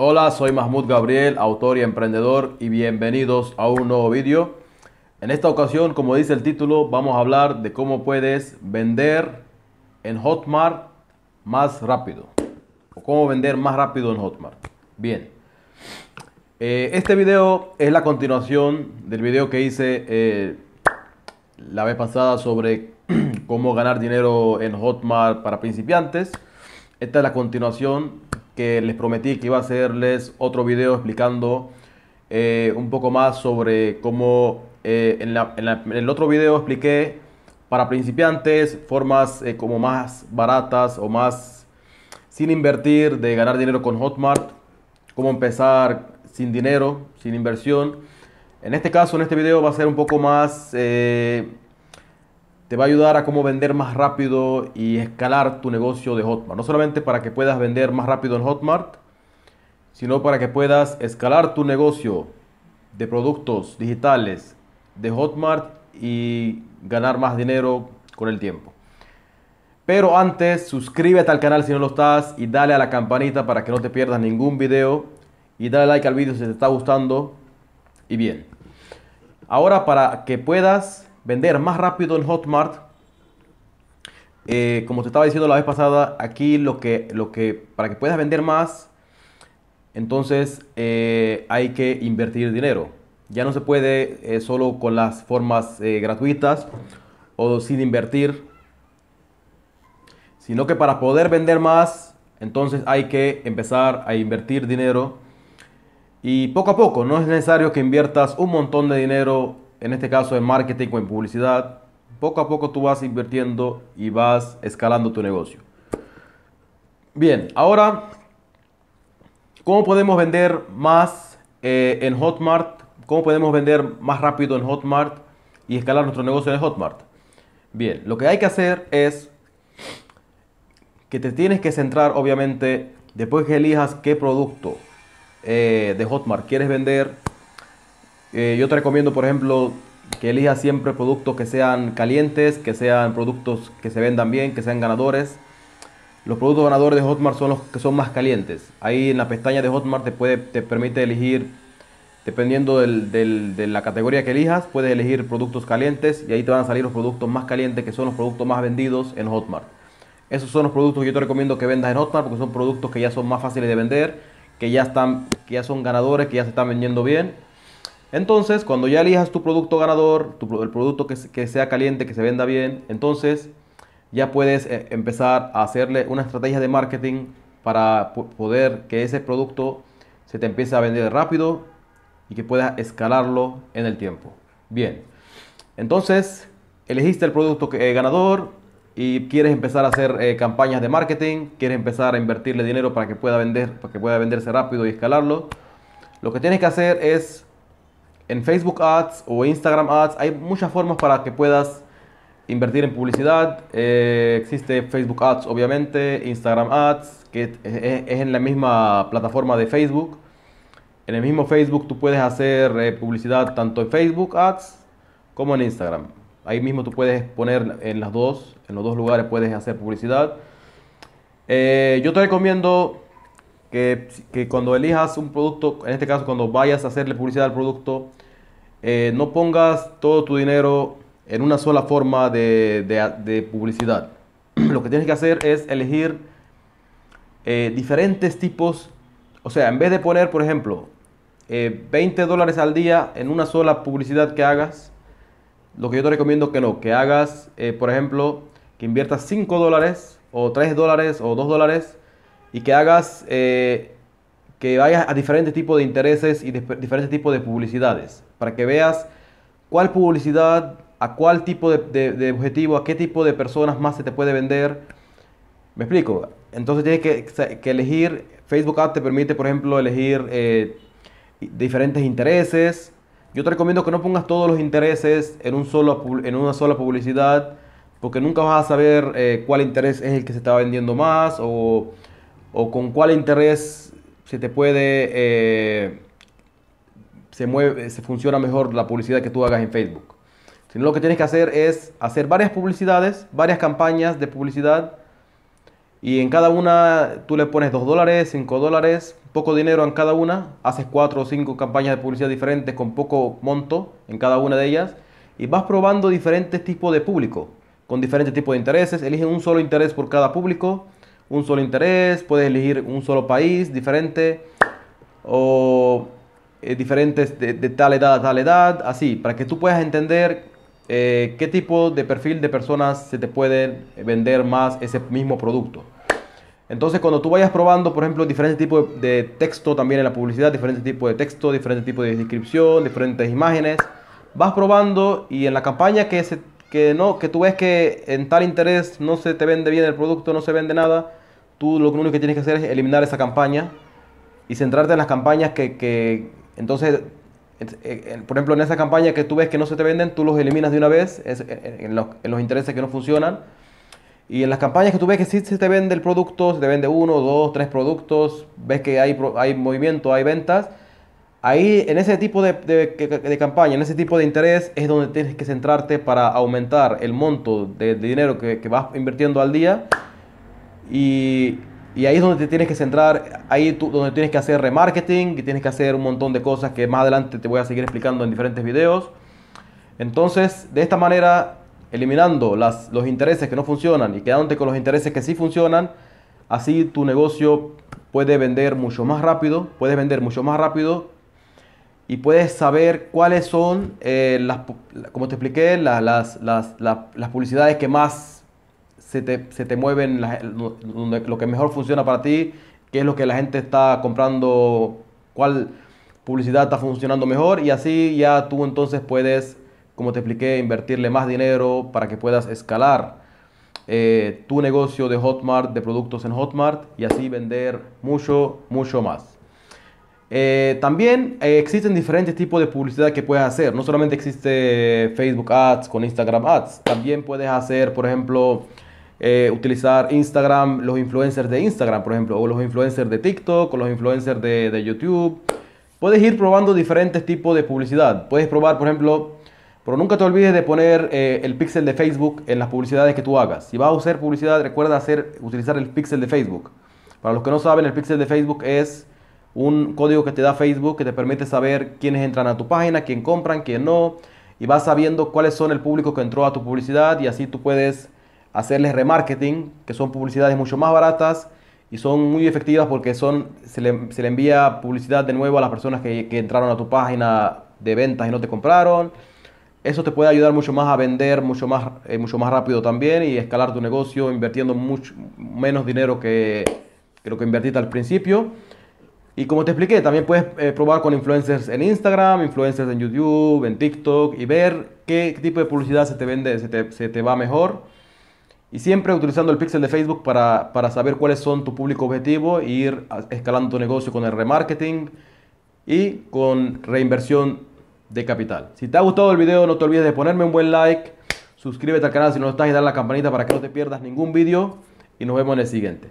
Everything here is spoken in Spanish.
Hola, soy Mahmoud Gabriel, autor y emprendedor y bienvenidos a un nuevo vídeo. En esta ocasión, como dice el título, vamos a hablar de cómo puedes vender en Hotmart más rápido. O cómo vender más rápido en Hotmart. Bien. Eh, este video es la continuación del video que hice eh, la vez pasada sobre cómo ganar dinero en Hotmart para principiantes. Esta es la continuación que les prometí que iba a hacerles otro video explicando eh, un poco más sobre cómo eh, en, el otro video expliqué para principiantes formas eh, como más baratas o más sin invertir de ganar dinero con Hotmart, cómo empezar sin dinero, sin inversión. En este caso, en este video va a ser un poco más te va a ayudar a cómo vender más rápido y escalar tu negocio de Hotmart. No solamente para que puedas vender más rápido en Hotmart, sino para que puedas escalar tu negocio de productos digitales de Hotmart y ganar más dinero con el tiempo. Pero antes, suscríbete al canal si no lo estás y dale a la campanita para que no te pierdas ningún video y dale like al video si te está gustando. Y bien, ahora para que puedas vender más rápido en Hotmart. Eh, como te estaba diciendo la vez pasada, aquí lo que, lo que para que puedas vender más, entonces eh, hay que invertir dinero. Ya no se puede eh, solo con las formas gratuitas o sin invertir, sino que para poder vender más, entonces hay que empezar a invertir dinero. Y poco a poco, no es necesario que inviertas un montón de dinero en este caso en marketing o en publicidad, poco a poco tú vas invirtiendo y vas escalando tu negocio. Bien, ahora, ¿cómo podemos vender más eh, en Hotmart? ¿Cómo podemos vender más rápido en Hotmart y escalar nuestro negocio en Hotmart? Bien, lo que hay que hacer es que te tienes que centrar, obviamente, después que elijas qué producto eh, de Hotmart quieres vender, eh, yo te recomiendo, por ejemplo, que elijas siempre productos que sean calientes, que sean productos que se vendan bien, que sean ganadores. Los productos ganadores de Hotmart son los que son más calientes. Ahí en la pestaña de Hotmart te, puede, te permite elegir, dependiendo de la categoría que elijas, puedes elegir productos calientes y ahí te van a salir los productos más calientes que son los productos más vendidos en Hotmart. Esos son los productos que yo te recomiendo que vendas en Hotmart porque son productos que ya son más fáciles de vender, que ya, están, que ya son ganadores, que ya se están vendiendo bien entonces, cuando ya elijas tu producto ganador, el producto que, sea caliente, que se venda bien, entonces ya puedes eh, empezar a hacerle una estrategia de marketing para poder que ese producto se te empiece a vender rápido y que puedas escalarlo en el tiempo. Bien, entonces elegiste el producto que, eh, ganador y quieres empezar a hacer eh, campañas de marketing, quieres empezar a invertirle dinero para que pueda vender, para que pueda venderse rápido y escalarlo. Lo que tienes que hacer es en Facebook Ads o Instagram Ads hay muchas formas para que puedas invertir en publicidad. Eh, existe Facebook Ads, obviamente, Instagram Ads, que es, en la misma plataforma de Facebook. En el mismo Facebook tú puedes hacer eh, publicidad tanto en Facebook Ads como en Instagram. Ahí mismo tú puedes poner en las dos, en los dos lugares puedes hacer publicidad. Eh, yo te recomiendo que, cuando elijas un producto, en este caso cuando vayas a hacerle publicidad al producto, eh, no pongas todo tu dinero en una sola forma de, publicidad. Lo que tienes que hacer es elegir eh, diferentes tipos, o sea, en vez de poner, por ejemplo, 20 eh, dólares al día en una sola publicidad que hagas, lo que yo te recomiendo que no, que hagas, por ejemplo, que inviertas 5 dólares o 3 dólares o 2 dólares y que hagas que vayas a diferentes tipos de intereses y diferentes tipos de publicidades, para que veas cuál publicidad, a cuál tipo de, objetivo, a qué tipo de personas más se te puede vender. ¿Me explico? Entonces tienes que, elegir, Facebook Ads te permite, por ejemplo, elegir eh, diferentes intereses. Yo te recomiendo que no pongas todos los intereses en, un solo, en una sola publicidad, porque nunca vas a saber eh, cuál interés es el que se está vendiendo más o, o con cuál interés se te puede, eh, se mueve, se funciona mejor la publicidad que tú hagas en Facebook. Sino lo que tienes que hacer es hacer varias publicidades, varias campañas de publicidad y en cada una tú le pones 2 dólares, 5 dólares poco dinero en cada una, haces cuatro o cinco campañas de publicidad diferentes con poco monto en cada una de ellas y vas probando diferentes tipos de público, con diferentes tipos de intereses, eliges un solo interés por cada público, un solo interés, puedes elegir un solo país diferente o eh, diferentes de, tal edad a tal edad, así, para que tú puedas entender eh, qué tipo de perfil de personas se te puede vender más ese mismo producto. Entonces, cuando tú vayas probando, por ejemplo, diferentes tipos de texto también en la publicidad, diferentes tipos de texto, diferentes tipos de descripción, diferentes imágenes, vas probando y en la campaña que, se, que, no, que tú ves que en tal interés no se te vende bien el producto, no se vende nada, tú lo único que tienes que hacer es eliminar esa campaña y centrarte en las campañas que, que entonces, por ejemplo, en esa campaña que tú ves que no se te venden, tú los eliminas de una vez en los, intereses que no funcionan. Y en las campañas que tú ves que sí se te vende el producto, se te vende uno, dos, tres productos, ves que hay, hay movimiento, hay ventas, ahí en ese tipo de, de, campaña, en ese tipo de interés es donde tienes que centrarte para aumentar el monto de, dinero que, que, vas invirtiendo al día y, ahí es donde te tienes que centrar, ahí tú, donde tienes que hacer remarketing, y tienes que hacer un montón de cosas que más adelante te voy a seguir explicando en diferentes videos. Entonces, de esta manera eliminando las, los intereses que no funcionan y quedándote con los intereses que sí funcionan, así tu negocio puede vender mucho más rápido, puedes vender mucho más rápido y puedes saber cuáles son, eh, las, como te expliqué, las, las, las, publicidades que más se te, se te mueven, lo que mejor funciona para ti, qué es lo que la gente está comprando, cuál publicidad está funcionando mejor y así ya tú entonces puedes como te expliqué, invertirle más dinero para que puedas escalar eh, tu negocio de Hotmart, de productos en Hotmart y así vender mucho, mucho más. Eh, también eh, existen diferentes tipos de publicidad que puedes hacer. No solamente existe Facebook Ads con Instagram Ads. También puedes hacer, por ejemplo, utilizar Instagram, los influencers de Instagram, por ejemplo, o los influencers de TikTok, o los influencers de, de YouTube. Puedes ir probando diferentes tipos de publicidad. Puedes probar, por ejemplo, pero nunca te olvides de poner eh, el pixel de Facebook en las publicidades que tú hagas. Si vas a usar publicidad, recuerda hacer, utilizar el pixel de Facebook. Para los que no saben, el pixel de Facebook es un código que te da Facebook que te permite saber quiénes entran a tu página, quién compran, quién no. Y vas sabiendo cuáles son el público que entró a tu publicidad y así tú puedes hacerles remarketing, que son publicidades mucho más baratas y son muy efectivas porque son, se, le, se le envía publicidad de nuevo a las personas que, que entraron a tu página de ventas y no te compraron eso te puede ayudar mucho más a vender mucho más, eh, mucho más rápido también y escalar tu negocio invirtiendo mucho menos dinero que, lo que invertiste al principio. Y como te expliqué, también puedes eh, probar con influencers en Instagram, influencers en YouTube, en TikTok y ver qué tipo de publicidad se te vende, se te, se te va mejor. Y siempre utilizando el pixel de Facebook para, para saber cuáles son tu público objetivo e ir escalando tu negocio con el remarketing y con reinversión de capital. Si te ha gustado el video, no te olvides de ponerme un buen like, suscríbete al canal si no estás y dar la campanita para que no te pierdas ningún video y nos vemos en el siguiente.